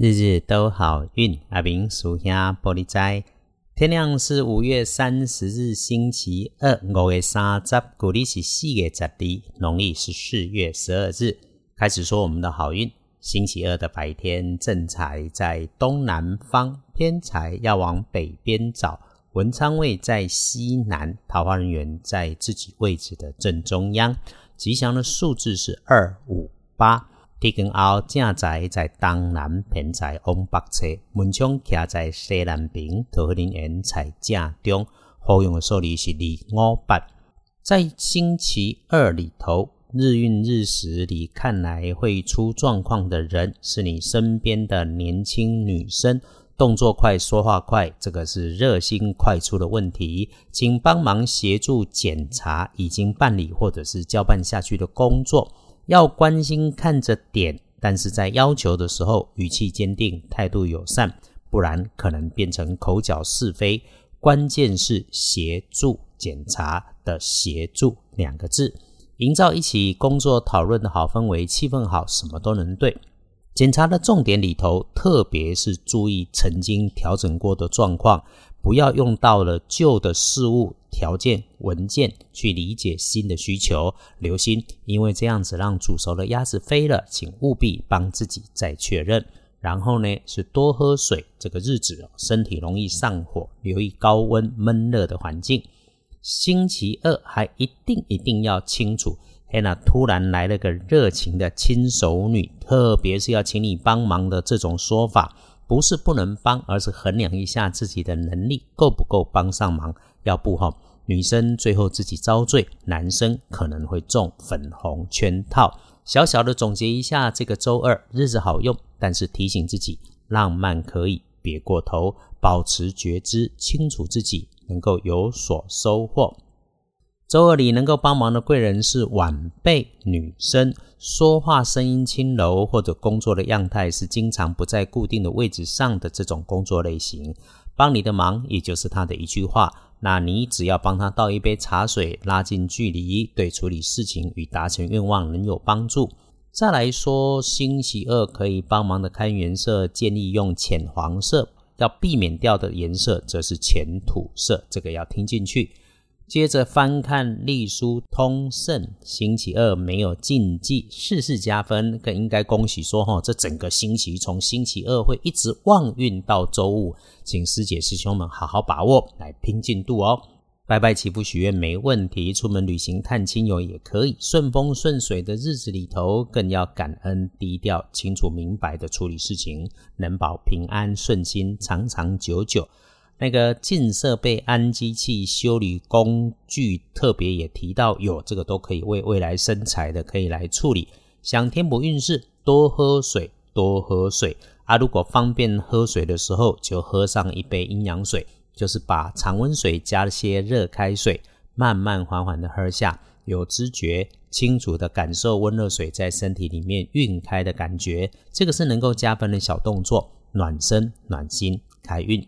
日日都好运，阿明属下玻璃斋。天亮是五月三十日，星期二，五月三十，古历是四月十二，农历是四月十二日。开始说我们的好运。星期二的白天，正财在东南方，偏财要往北边找。文昌位在西南，桃花人员在自己位置的正中央。吉祥的数字是二五八。地根后正在在东南偏在往北侧，门窗徛在西南边，桃花林园在正中。好用的数字是二五八。在星期二里头，日运日时里看来会出状况的人，是你身边的年轻女生，动作快，说话快，这个是热心快出的问题，请帮忙协助检查已经办理或者是交办下去的工作。要关心看着点，但是在要求的时候语气坚定，态度友善，不然可能变成口角是非。关键是协助检查的协助两个字，营造一起工作讨论的好氛围，气氛好，什么都能对。检查的重点里头，特别是注意曾经调整过的状况。不要用到了旧的事物、条件、文件去理解新的需求，留心，因为这样子让煮熟的鸭子飞了，请务必帮自己再确认。然后呢，是多喝水。这个日子身体容易上火，留意高温闷热的环境。星期二还一定一定要清楚，嘿，那突然来了个热情的亲手女，特别是要请你帮忙的这种说法。不是不能帮，而是衡量一下自己的能力够不够帮上忙。要不哈，女生最后自己遭罪，男生可能会中粉红圈套。小小的总结一下，这个周二日子好用，但是提醒自己，浪漫可以别过头，保持觉知，清楚自己能够有所收获。周二里能够帮忙的贵人是晚辈女生，说话声音轻柔，或者工作的样态是经常不在固定的位置上的这种工作类型。帮你的忙，也就是他的一句话，那你只要帮他倒一杯茶水，拉近距离，对处理事情与达成愿望能有帮助。再来说，星期二可以帮忙的看颜色，建议用浅黄色，要避免掉的颜色则是浅土色，这个要听进去。接着翻看隶书通胜，星期二没有禁忌，事事加分，更应该恭喜说哈，这整个星期从星期二会一直旺运到周五，请师姐师兄们好好把握，来拼进度哦。拜拜祈福许愿没问题，出门旅行探亲友也可以，顺风顺水的日子里头，更要感恩低调、清楚明白的处理事情，能保平安顺心，长长久久。那个进设备、安机器、修理工具，特别也提到有这个都可以为未来生财的，可以来处理。想填补运势，多喝水，多喝水啊！如果方便喝水的时候，就喝上一杯阴阳水，就是把常温水加了些热开水，慢慢缓缓的喝下，有知觉，清楚的感受温热水在身体里面运开的感觉，这个是能够加分的小动作，暖身、暖心、开运。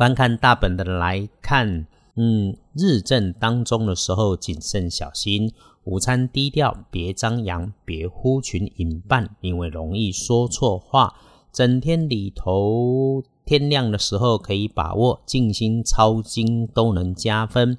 翻看大本的来看，嗯，日正当中的时候谨慎小心，午餐低调，别张扬，别呼群引伴，因为容易说错话。整天里头，天亮的时候可以把握，静心抄经都能加分。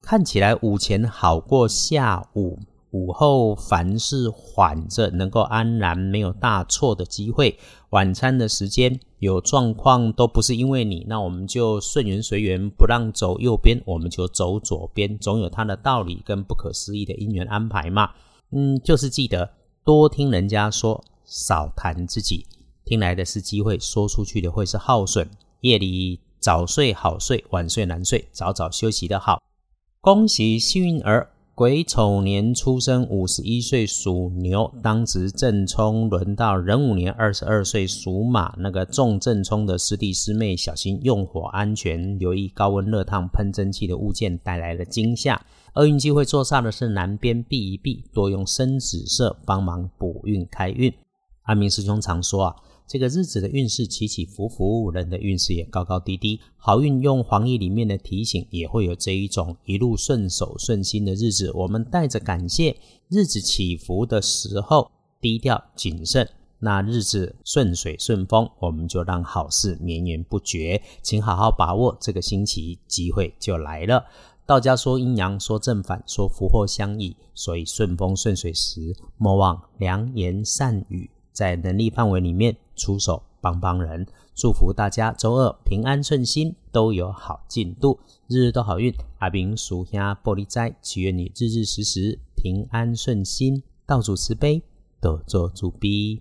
看起来午前好过下午。午后凡事缓着，能够安然，没有大错的机会。晚餐的时间有状况，都不是因为你，那我们就顺缘随缘，不让走右边，我们就走左边，总有它的道理跟不可思议的因缘安排嘛。嗯，就是记得多听人家说，少谈自己。听来的是机会，说出去的会是耗损。夜里早睡好睡，晚睡难睡，早早休息的好。恭喜幸运儿。癸丑年出生，五十一岁属牛，当值正冲，轮到壬午年二十二岁属马。那个重正冲的师弟师妹，小心用火安全，留意高温热烫喷蒸汽的物件带来的惊吓。厄运机会坐煞的是南边，避一避，多用深紫色帮忙补运开运。阿明师兄常说啊。这个日子的运势起起伏伏，人的运势也高高低低。好运用黄历里面的提醒，也会有这一种一路顺手顺心的日子。我们带着感谢，日子起伏的时候低调谨慎。那日子顺水顺风，我们就让好事绵延不绝。请好好把握这个星期，机会就来了。道家说阴阳，说正反，说福祸相依，所以顺风顺水时，莫忘良言善语，在能力范围里面出手帮帮人。祝福大家周二平安顺心，都有好进度，日日都好运。阿明属下玻璃斋，祈愿你日日时时平安顺心，道主慈悲，多做主逼。